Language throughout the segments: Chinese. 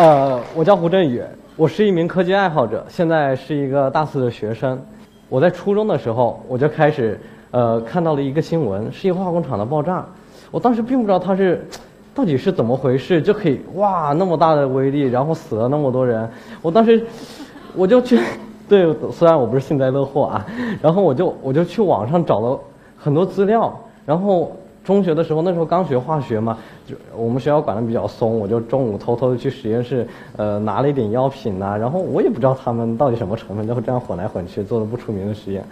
呃，我叫胡振宇，我是一名科技爱好者，现在是一个大四的学生。我在初中的时候，我就开始呃看到了一个新闻，是一个化工厂的爆炸。我当时并不知道它是到底是怎么回事，就可以哇那么大的威力，然后死了那么多人。我当时我就去，对，虽然我不是幸灾乐祸啊，然后我就我就去网上找了很多资料，然后。中学的时候，那时候刚学化学嘛，就我们学校管的比较松，我就中午偷偷的去实验室，呃，拿了一点药品呐，然后我也不知道他们到底什么成分，就会这样混来混去，做的不出名的实验，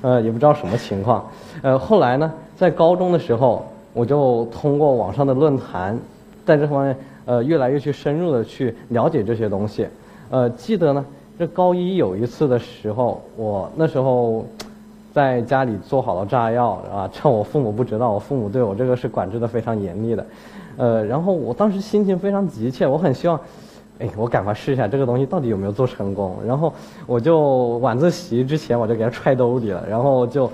呃，也不知道什么情况，呃，后来呢，在高中的时候，我就通过网上的论坛，在这方面，呃，越来越去深入的去了解这些东西，呃，记得呢，这高一有一次的时候，我那时候。在家里做好了炸药啊，趁我父母不知道，我父母对我这个是管制的非常严厉的，呃，然后我当时心情非常急切，我很希望，哎，我赶快试一下这个东西到底有没有做成功，然后我就晚自习之前我就给它揣兜里了，然后就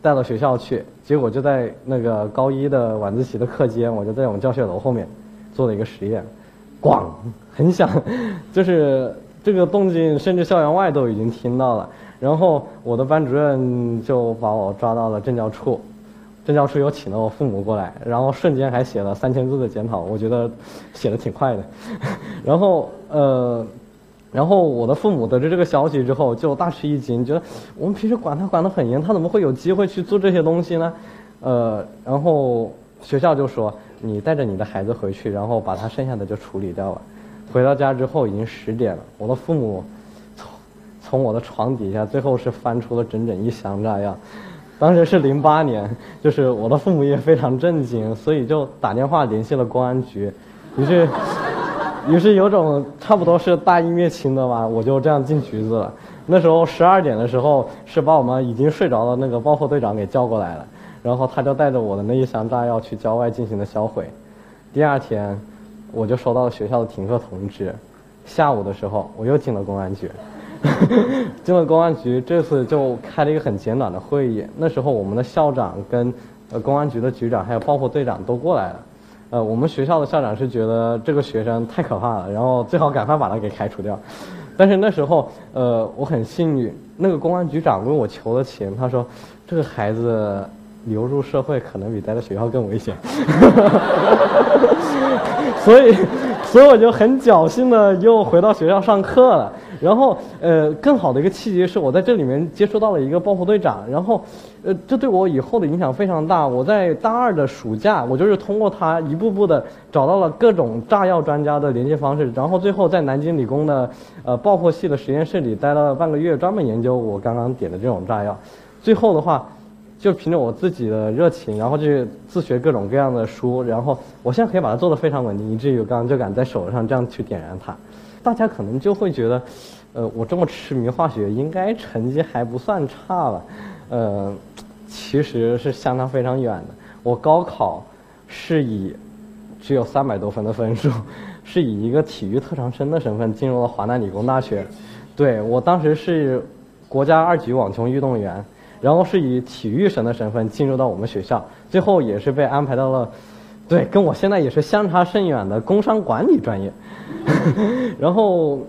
带到学校去，结果就在那个高一的晚自习的课间，我就在我们教学楼后面做了一个实验，咣，很响，就是这个动静，甚至校园外都已经听到了。然后我的班主任就把我抓到了政教处，政教处又请了我父母过来，然后瞬间还写了三千字的检讨，我觉得写的挺快的。然后呃，然后我的父母得知这个消息之后就大吃一惊，觉得我们平时管他管得很严，他怎么会有机会去做这些东西呢？呃，然后学校就说你带着你的孩子回去，然后把他剩下的就处理掉了。回到家之后已经十点了，我的父母。从我的床底下，最后是翻出了整整一箱炸药。当时是零八年，就是我的父母也非常震惊，所以就打电话联系了公安局。于是，于是有种差不多是大义灭亲的吧，我就这样进局子了。那时候十二点的时候，是把我们已经睡着的那个爆破队长给叫过来了，然后他就带着我的那一箱炸药去郊外进行了销毁。第二天，我就收到了学校的停课通知。下午的时候，我又进了公安局。进了公安局，这次就开了一个很简短的会议。那时候我们的校长跟呃公安局的局长还有爆破队长都过来了。呃，我们学校的校长是觉得这个学生太可怕了，然后最好赶快把他给开除掉。但是那时候，呃，我很幸运，那个公安局长为我求了情，他说这个孩子流入社会可能比待在学校更危险。所以，所以我就很侥幸的又回到学校上课了。然后，呃，更好的一个契机是我在这里面接触到了一个爆破队长，然后，呃，这对我以后的影响非常大。我在大二的暑假，我就是通过他一步步的找到了各种炸药专家的联系方式，然后最后在南京理工的呃爆破系的实验室里待了半个月，专门研究我刚刚点的这种炸药。最后的话，就凭着我自己的热情，然后去自学各种各样的书，然后我现在可以把它做得非常稳定，以至于我刚刚就敢在手上这样去点燃它。大家可能就会觉得。呃，我这么痴迷化学，应该成绩还不算差吧？呃，其实是相差非常远的。我高考是以只有三百多分的分数，是以一个体育特长生的身份进入了华南理工大学。对我当时是国家二级网球运动员，然后是以体育生的身份进入到我们学校，最后也是被安排到了，对，跟我现在也是相差甚远的工商管理专业，然后。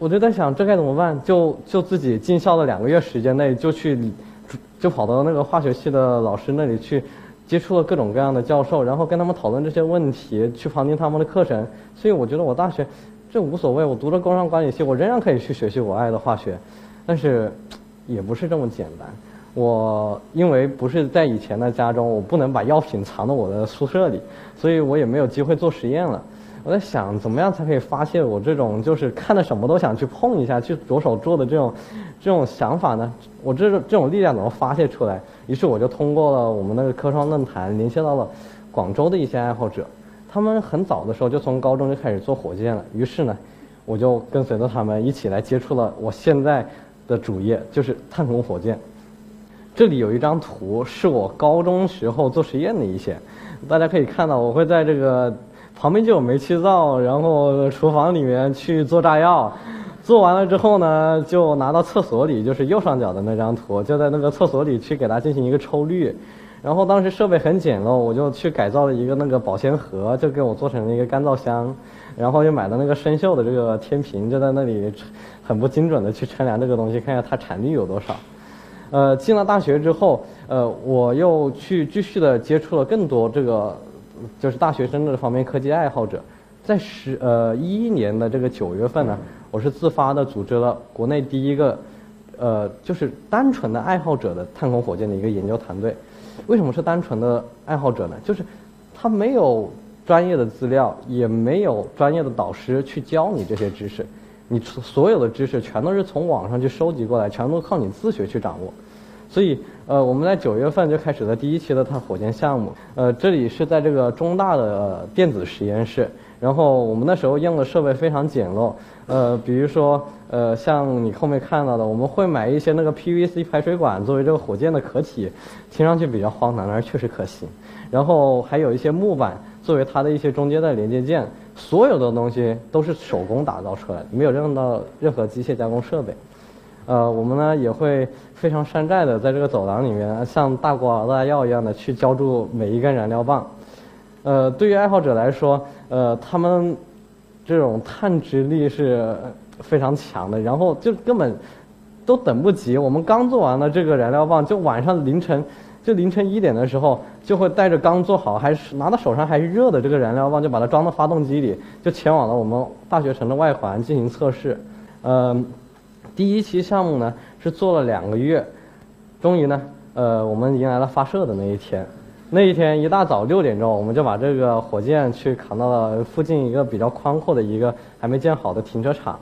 我就在想，这该怎么办？就就自己进校的两个月时间内，就去，就跑到那个化学系的老师那里去，接触了各种各样的教授，然后跟他们讨论这些问题，去旁听他们的课程。所以我觉得我大学这无所谓，我读了工商管理系，我仍然可以去学习我爱的化学。但是也不是这么简单。我因为不是在以前的家中，我不能把药品藏到我的宿舍里，所以我也没有机会做实验了。我在想，怎么样才可以发泄我这种就是看到什么都想去碰一下、去着手做的这种这种想法呢？我这这种力量怎么发泄出来？于是我就通过了我们那个科创论坛，联系到了广州的一些爱好者。他们很早的时候就从高中就开始做火箭了。于是呢，我就跟随着他们一起来接触了我现在的主业，就是探空火箭。这里有一张图，是我高中时候做实验的一些，大家可以看到，我会在这个。旁边就有煤气灶，然后厨房里面去做炸药，做完了之后呢，就拿到厕所里，就是右上角的那张图，就在那个厕所里去给它进行一个抽滤，然后当时设备很简陋，我就去改造了一个那个保鲜盒，就给我做成了一个干燥箱，然后又买了那个生锈的这个天平，就在那里很不精准的去称量这个东西，看一下它产率有多少。呃，进了大学之后，呃，我又去继续的接触了更多这个，就是大学生这方面科技爱好者。在十呃一一年的这个九月份呢，我是自发的组织了国内第一个，呃，就是单纯的爱好者的探空火箭的一个研究团队。为什么是单纯的爱好者呢？就是他没有专业的资料，也没有专业的导师去教你这些知识，你所有的知识全都是从网上去收集过来，全都靠你自学去掌握。所以，呃，我们在九月份就开始了第一期的探火箭项目。呃，这里是在这个中大的电子实验室。然后我们那时候用的设备非常简陋，呃，比如说，呃，像你后面看到的，我们会买一些那个 PVC 排水管作为这个火箭的壳体，听上去比较荒唐，但是确实可行。然后还有一些木板作为它的一些中间的连接件，所有的东西都是手工打造出来的，没有用到任何机械加工设备。呃，我们呢也会非常山寨的在这个走廊里面，像大锅熬大药一样的去浇筑每一根燃料棒。呃，对于爱好者来说，呃，他们这种探知力是非常强的，然后就根本都等不及。我们刚做完了这个燃料棒，就晚上凌晨，就凌晨一点的时候，就会带着刚做好还是拿到手上还是热的这个燃料棒，就把它装到发动机里，就前往了我们大学城的外环进行测试。嗯，第一期项目呢是做了两个月，终于呢，呃，我们迎来了发射的那一天。那一天一大早六点钟，我们就把这个火箭去扛到了附近一个比较宽阔的一个还没建好的停车场。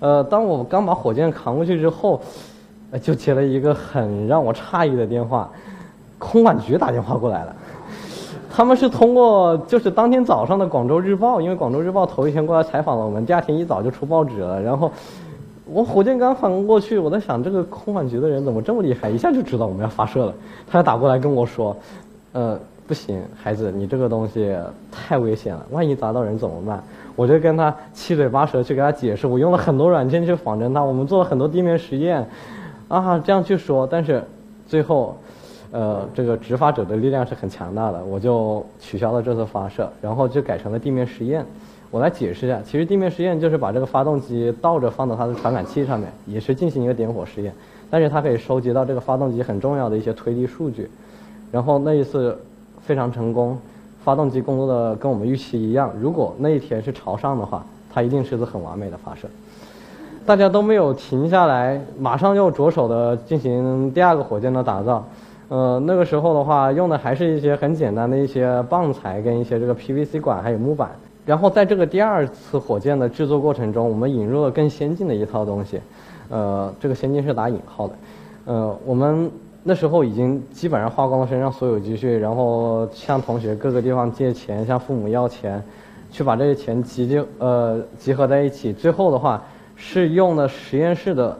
呃，当我刚把火箭扛过去之后，就接了一个很让我诧异的电话，空管局打电话过来了。他们是通过就是当天早上的《广州日报》，因为《广州日报》头一天过来采访了我们，第二天一早就出报纸了。然后我火箭刚扛过去，我在想这个空管局的人怎么这么厉害，一下就知道我们要发射了。他打过来跟我说。呃，不行，孩子，你这个东西太危险了，万一砸到人怎么办？我就跟他七嘴八舌去给他解释，我用了很多软件去仿真他，我们做了很多地面实验，啊，这样去说，但是最后，呃，这个执法者的力量是很强大的，我就取消了这次发射，然后就改成了地面实验。我来解释一下，其实地面实验就是把这个发动机倒着放到它的传感器上面，也是进行一个点火实验，但是它可以收集到这个发动机很重要的一些推力数据。然后那一次非常成功，发动机工作的跟我们预期一样。如果那一天是朝上的话，它一定是次很完美的发射。大家都没有停下来，马上又着手的进行第二个火箭的打造。呃，那个时候的话，用的还是一些很简单的一些棒材跟一些这个 PVC 管还有木板。然后在这个第二次火箭的制作过程中，我们引入了更先进的一套东西。呃，这个先进是打引号的。呃，我们。那时候已经基本上花光了身上所有积蓄，然后向同学各个地方借钱，向父母要钱，去把这些钱集集呃集合在一起。最后的话是用的实验室的，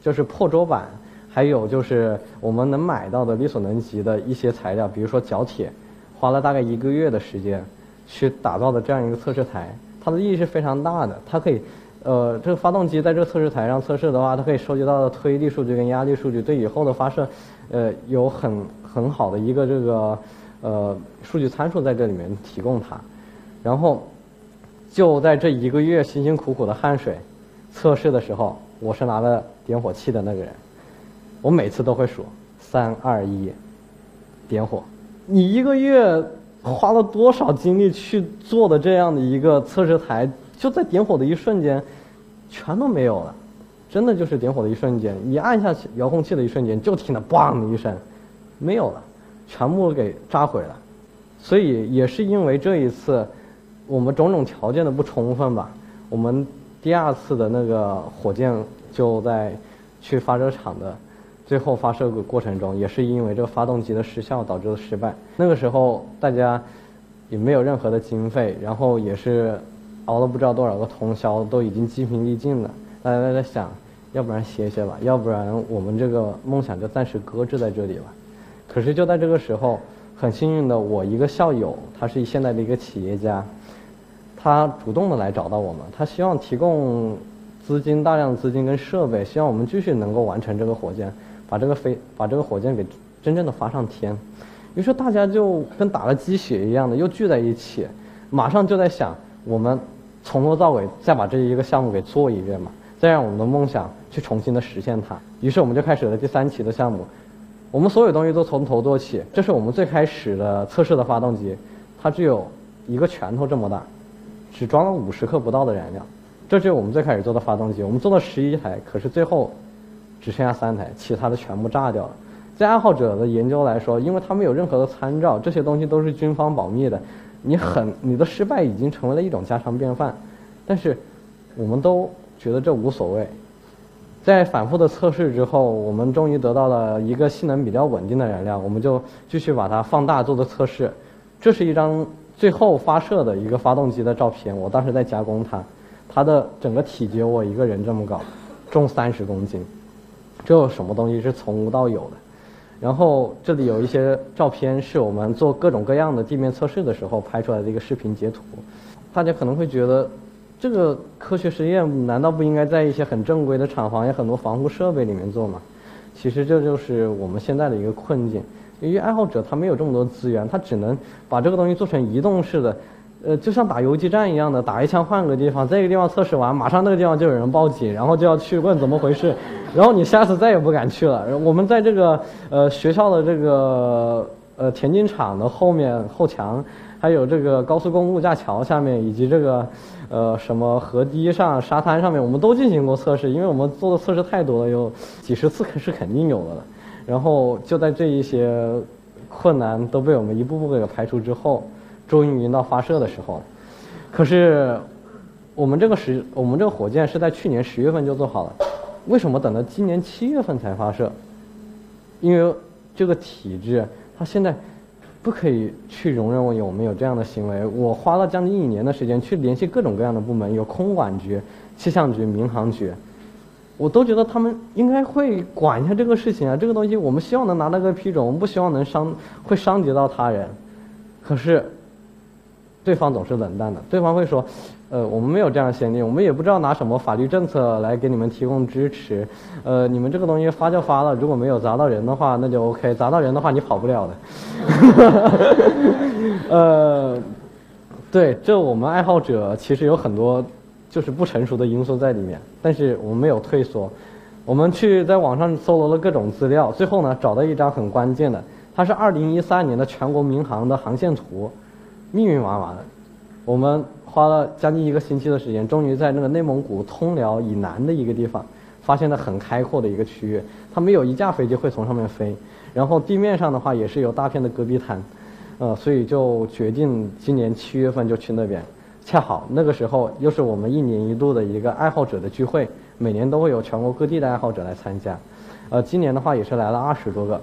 就是破桌板，还有就是我们能买到的力所能及的一些材料，比如说角铁，花了大概一个月的时间去打造的这样一个测试台。它的意义是非常大的，它可以。呃，这个发动机在这个测试台上测试的话，它可以收集到的推力数据跟压力数据，对以后的发射，呃，有很很好的一个这个呃数据参数在这里面提供它。然后就在这一个月辛辛苦苦的汗水测试的时候，我是拿了点火器的那个人。我每次都会数三二一，点火。你一个月花了多少精力去做的这样的一个测试台？就在点火的一瞬间，全都没有了，真的就是点火的一瞬间，你按下遥控器的一瞬间，就听到“嘣”的一声，没有了，全部给炸毁了。所以也是因为这一次，我们种种条件的不充分吧，我们第二次的那个火箭就在去发射场的最后发射过程中，也是因为这个发动机的失效导致的失败。那个时候大家也没有任何的经费，然后也是。熬了不知道多少个通宵，都已经精疲力尽了。大家都在想，要不然歇歇吧，要不然我们这个梦想就暂时搁置在这里了。可是就在这个时候，很幸运的，我一个校友，他是现在的一个企业家，他主动的来找到我们，他希望提供资金，大量的资金跟设备，希望我们继续能够完成这个火箭，把这个飞，把这个火箭给真正的发上天。于是大家就跟打了鸡血一样的又聚在一起，马上就在想，我们从头到尾再把这一个项目给做一遍嘛，再让我们的梦想去重新的实现它。于是我们就开始了第三期的项目，我们所有东西都从头做起。这是我们最开始的测试的发动机，它只有一个拳头这么大，只装了五十克不到的燃料。这就是我们最开始做的发动机，我们做了十一台，可是最后只剩下三台，其他的全部炸掉了。在爱好者的研究来说，因为他没有任何的参照，这些东西都是军方保密的。你很你的失败已经成为了一种家常便饭，但是我们都觉得这无所谓。在反复的测试之后，我们终于得到了一个性能比较稳定的燃料，我们就继续把它放大做的测试。这是一张最后发射的一个发动机的照片，我当时在加工它，它的整个体积我一个人这么高，重三十公斤，这有什么东西是从无到有的？然后这里有一些照片，是我们做各种各样的地面测试的时候拍出来的一个视频截图。大家可能会觉得，这个科学实验难道不应该在一些很正规的厂房、有很多防护设备里面做吗？其实这就是我们现在的一个困境。由于爱好者他没有这么多资源，他只能把这个东西做成移动式的。呃，就像打游击战一样的，打一枪换个地方，这个地方测试完，马上那个地方就有人报警，然后就要去问怎么回事，然后你下次再也不敢去了。我们在这个呃学校的这个呃田径场的后面后墙，还有这个高速公路架桥下面，以及这个呃什么河堤上、沙滩上面，我们都进行过测试，因为我们做的测试太多了，有几十次是肯定有的了。然后就在这一些困难都被我们一步步给排除之后。终于到发射的时候了，可是我们这个时我们这个火箭是在去年十月份就做好了，为什么等到今年七月份才发射？因为这个体制它现在不可以去容忍我有没有这样的行为。我花了将近一年的时间去联系各种各样的部门，有空管局、气象局、民航局，我都觉得他们应该会管一下这个事情啊。这个东西我们希望能拿到个批准，我们不希望能伤会伤及到他人，可是。对方总是冷淡的，对方会说：“呃，我们没有这样的先例，我们也不知道拿什么法律政策来给你们提供支持。呃，你们这个东西发就发了，如果没有砸到人的话，那就 OK；砸到人的话，你跑不了的。”呃，对，这我们爱好者其实有很多就是不成熟的因素在里面，但是我们没有退缩，我们去在网上搜罗了各种资料，最后呢找到一张很关键的，它是二零一三年的全国民航的航线图。密密麻麻的，我们花了将近一个星期的时间，终于在那个内蒙古通辽以南的一个地方，发现了很开阔的一个区域。它没有一架飞机会从上面飞，然后地面上的话也是有大片的戈壁滩，呃，所以就决定今年七月份就去那边。恰好那个时候又是我们一年一度的一个爱好者的聚会，每年都会有全国各地的爱好者来参加，呃，今年的话也是来了二十多个。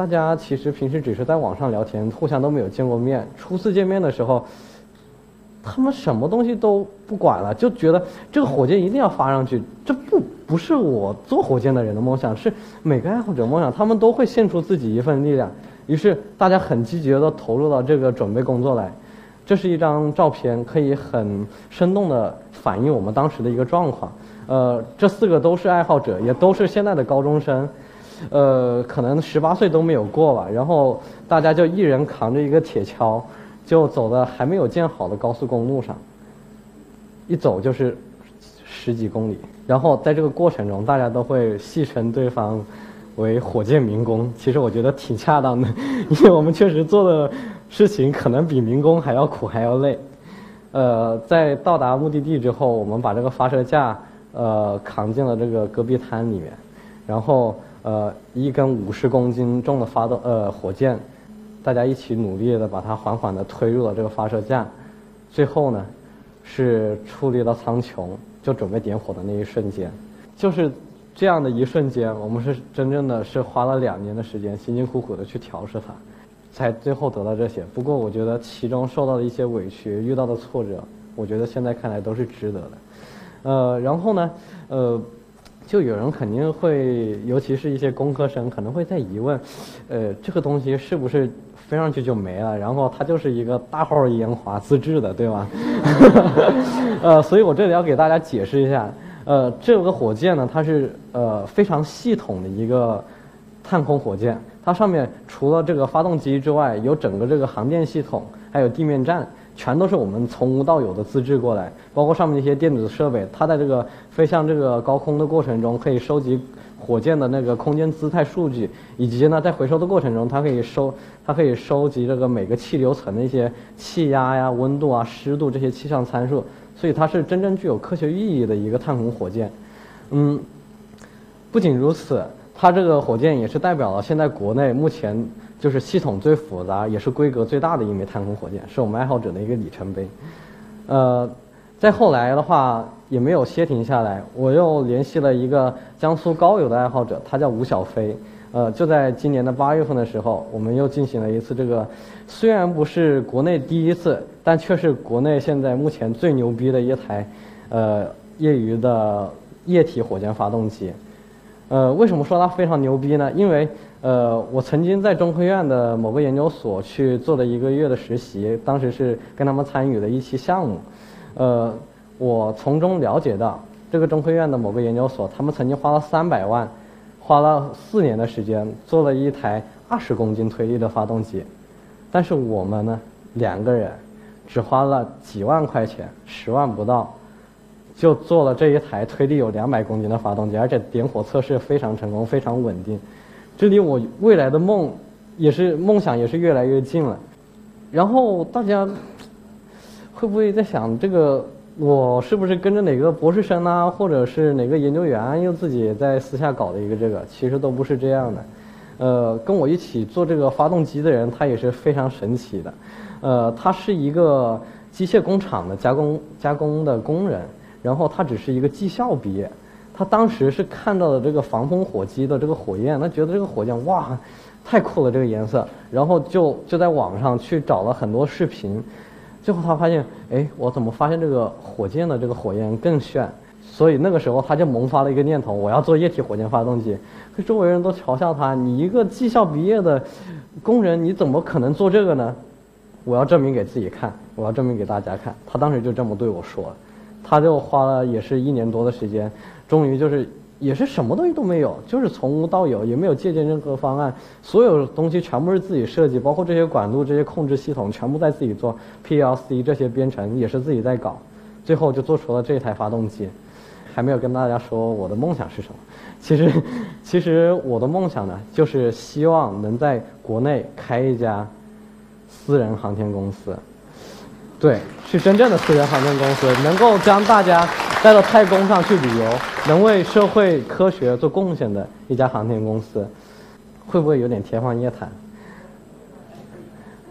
大家其实平时只是在网上聊天，互相都没有见过面。初次见面的时候，他们什么东西都不管了，就觉得这个火箭一定要发上去。这不不是我做火箭的人的梦想，是每个爱好者梦想。他们都会献出自己一份力量，于是大家很积极的投入到这个准备工作来。这是一张照片，可以很生动的反映我们当时的一个状况。呃，这四个都是爱好者，也都是现在的高中生。呃，可能十八岁都没有过吧，然后大家就一人扛着一个铁锹，就走在还没有建好的高速公路上，一走就是十几公里。然后在这个过程中，大家都会戏称对方为“火箭民工”。其实我觉得挺恰当的，因为我们确实做的事情可能比民工还要苦还要累。呃，在到达目的地之后，我们把这个发射架呃扛进了这个戈壁滩里面，然后。呃，一根五十公斤重的发动呃火箭，大家一起努力的把它缓缓的推入了这个发射架，最后呢，是矗立到苍穹，就准备点火的那一瞬间，就是这样的一瞬间，我们是真正的是花了两年的时间，辛辛苦苦的去调试它，才最后得到这些。不过我觉得其中受到的一些委屈，遇到的挫折，我觉得现在看来都是值得的。呃，然后呢，呃。就有人肯定会，尤其是一些工科生，可能会在疑问，呃，这个东西是不是飞上去就没了？然后它就是一个大号烟花自制的，对吧？呃，所以我这里要给大家解释一下，呃，这个火箭呢，它是呃非常系统的一个探空火箭，它上面除了这个发动机之外，有整个这个航电系统，还有地面站，全都是我们从无到有的自制过来。包括上面那些电子设备，它在这个飞向这个高空的过程中，可以收集火箭的那个空间姿态数据，以及呢，在回收的过程中，它可以收，它可以收集这个每个气流层的一些气压呀、温度啊、湿度这些气象参数。所以它是真正具有科学意义的一个探空火箭。嗯，不仅如此，它这个火箭也是代表了现在国内目前就是系统最复杂，也是规格最大的一枚太空火箭，是我们爱好者的一个里程碑。呃，再后来的话也没有歇停下来，我又联系了一个江苏高邮的爱好者，他叫吴小飞。呃，就在今年的八月份的时候，我们又进行了一次这个，虽然不是国内第一次，但却是国内现在目前最牛逼的一台，呃，业余的。液体火箭发动机，呃，为什么说它非常牛逼呢？因为，呃，我曾经在中科院的某个研究所去做了一个月的实习，当时是跟他们参与了一期项目，呃，我从中了解到，这个中科院的某个研究所，他们曾经花了三百万，花了四年的时间做了一台二十公斤推力的发动机，但是我们呢，两个人只花了几万块钱，十万不到。就做了这一台推力有两百公斤的发动机，而且点火测试非常成功，非常稳定。这离我未来的梦，也是梦想，也是越来越近了。然后大家会不会在想，这个我是不是跟着哪个博士生啊，或者是哪个研究员又自己在私下搞的一个这个？其实都不是这样的。呃，跟我一起做这个发动机的人，他也是非常神奇的。呃，他是一个机械工厂的加工加工的工人。然后他只是一个技校毕业，他当时是看到了这个防风火机的这个火焰，他觉得这个火箭哇，太酷了这个颜色，然后就就在网上去找了很多视频，最后他发现，哎，我怎么发现这个火箭的这个火焰更炫？所以那个时候他就萌发了一个念头，我要做液体火箭发动机。可周围人都嘲笑他，你一个技校毕业的工人，你怎么可能做这个呢？我要证明给自己看，我要证明给大家看。他当时就这么对我说。他就花了也是一年多的时间，终于就是也是什么东西都没有，就是从无到有，也没有借鉴任何方案，所有东西全部是自己设计，包括这些管路、这些控制系统，全部在自己做，PLC 这些编程也是自己在搞，最后就做出了这台发动机。还没有跟大家说我的梦想是什么，其实，其实我的梦想呢，就是希望能在国内开一家私人航天公司。对，是真正的私人航天公司，能够将大家带到太空上去旅游，能为社会科学做贡献的一家航天公司，会不会有点天方夜谭？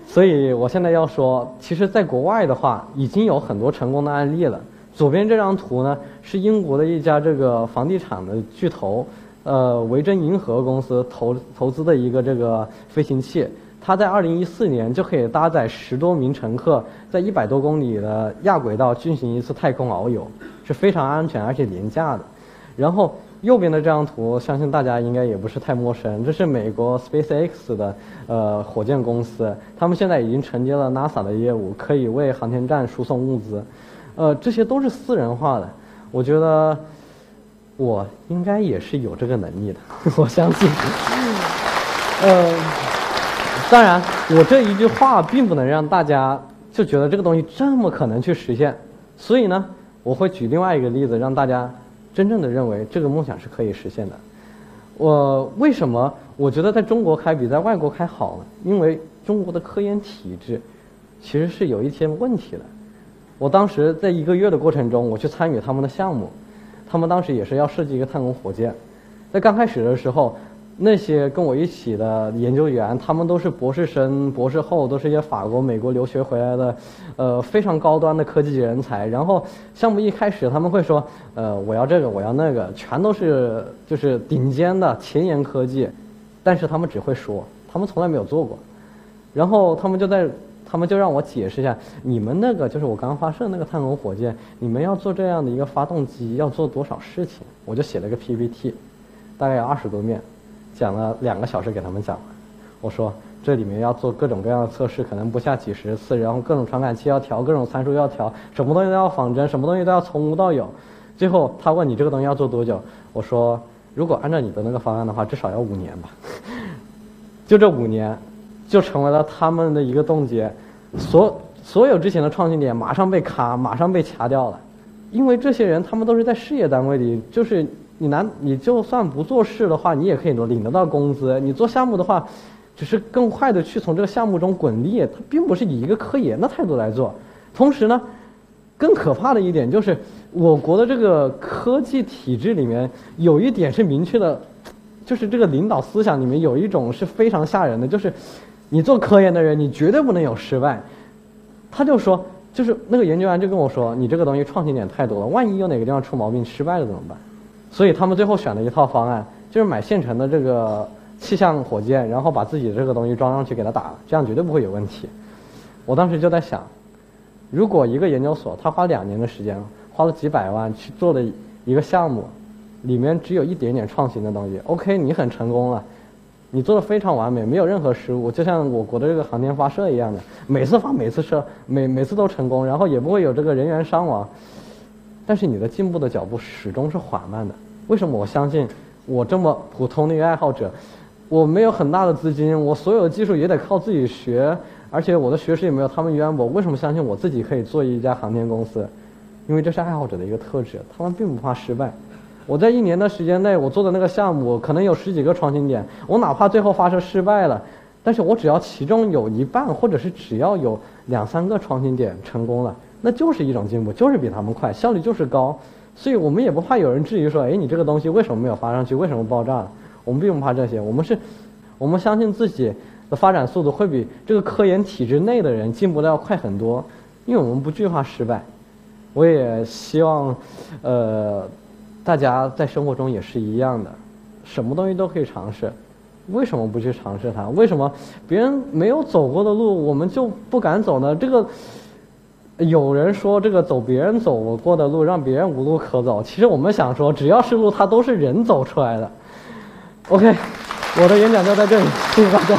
所以我现在要说，其实，在国外的话，已经有很多成功的案例了。左边这张图呢，是英国的一家这个房地产的巨头，呃，维珍银河公司投投资的一个这个飞行器。它在二零一四年就可以搭载十多名乘客，在一百多公里的亚轨道进行一次太空遨游，是非常安全而且廉价的。然后右边的这张图，相信大家应该也不是太陌生，这是美国 SpaceX 的呃火箭公司，他们现在已经承接了 NASA 的业务，可以为航天站输送物资。呃，这些都是私人化的，我觉得我应该也是有这个能力的，我相信。嗯。当然，我这一句话并不能让大家就觉得这个东西这么可能去实现，所以呢，我会举另外一个例子，让大家真正的认为这个梦想是可以实现的。我为什么我觉得在中国开比在外国开好呢？因为中国的科研体制其实是有一些问题的。我当时在一个月的过程中，我去参与他们的项目，他们当时也是要设计一个太空火箭，在刚开始的时候。那些跟我一起的研究员，他们都是博士生、博士后，都是一些法国、美国留学回来的，呃，非常高端的科技人才。然后项目一开始，他们会说，呃，我要这个，我要那个，全都是就是顶尖的前沿科技，但是他们只会说，他们从来没有做过。然后他们就在，他们就让我解释一下，你们那个就是我刚刚发射那个探空火箭，你们要做这样的一个发动机，要做多少事情？我就写了个 PPT，大概有二十多面。讲了两个小时给他们讲，我说这里面要做各种各样的测试，可能不下几十次，然后各种传感器要调，各种参数要调，什么东西都要仿真，什么东西都要从无到有。最后他问你这个东西要做多久，我说如果按照你的那个方案的话，至少要五年吧。就这五年，就成为了他们的一个冻结，所所有之前的创新点马上被卡，马上被掐掉了，因为这些人他们都是在事业单位里，就是你难，你就算不做事的话，你也可以领得到工资。你做项目的话，只是更快的去从这个项目中滚利，它并不是以一个科研的态度来做。同时呢，更可怕的一点就是，我国的这个科技体制里面有一点是明确的，就是这个领导思想里面有一种是非常吓人的，就是你做科研的人，你绝对不能有失败。他就说，就是那个研究员就跟我说，你这个东西创新点太多了，万一有哪个地方出毛病失败了怎么办？所以他们最后选了一套方案，就是买现成的这个气象火箭，然后把自己这个东西装上去给它打，这样绝对不会有问题。我当时就在想，如果一个研究所他花两年的时间，花了几百万去做的一个项目，里面只有一点点创新的东西，OK，你很成功了。你做的非常完美，没有任何失误，就像我国的这个航天发射一样的，每次发每次射，每每次都成功，然后也不会有这个人员伤亡。但是你的进步的脚步始终是缓慢的。为什么我相信我这么普通的一个爱好者，我没有很大的资金，我所有的技术也得靠自己学，而且我的学识也没有他们渊博。为什么相信我自己可以做一家航天公司？因为这是爱好者的一个特质，他们并不怕失败。我在一年的时间内，我做的那个项目可能有十几个创新点。我哪怕最后发射失败了，但是我只要其中有一半，或者是只要有两三个创新点成功了，那就是一种进步，就是比他们快，效率就是高。所以我们也不怕有人质疑说，哎，你这个东西为什么没有发上去？为什么爆炸了？我们并不怕这些，我们是，我们相信自己的发展速度会比这个科研体制内的人进步的要快很多，因为我们不惧怕失败。我也希望，呃。大家在生活中也是一样的，什么东西都可以尝试，为什么不去尝试它？为什么别人没有走过的路，我们就不敢走呢？这个有人说，这个走别人走过的路，让别人无路可走。其实我们想说，只要是路，它都是人走出来的。OK，我的演讲就在这里，谢谢大家。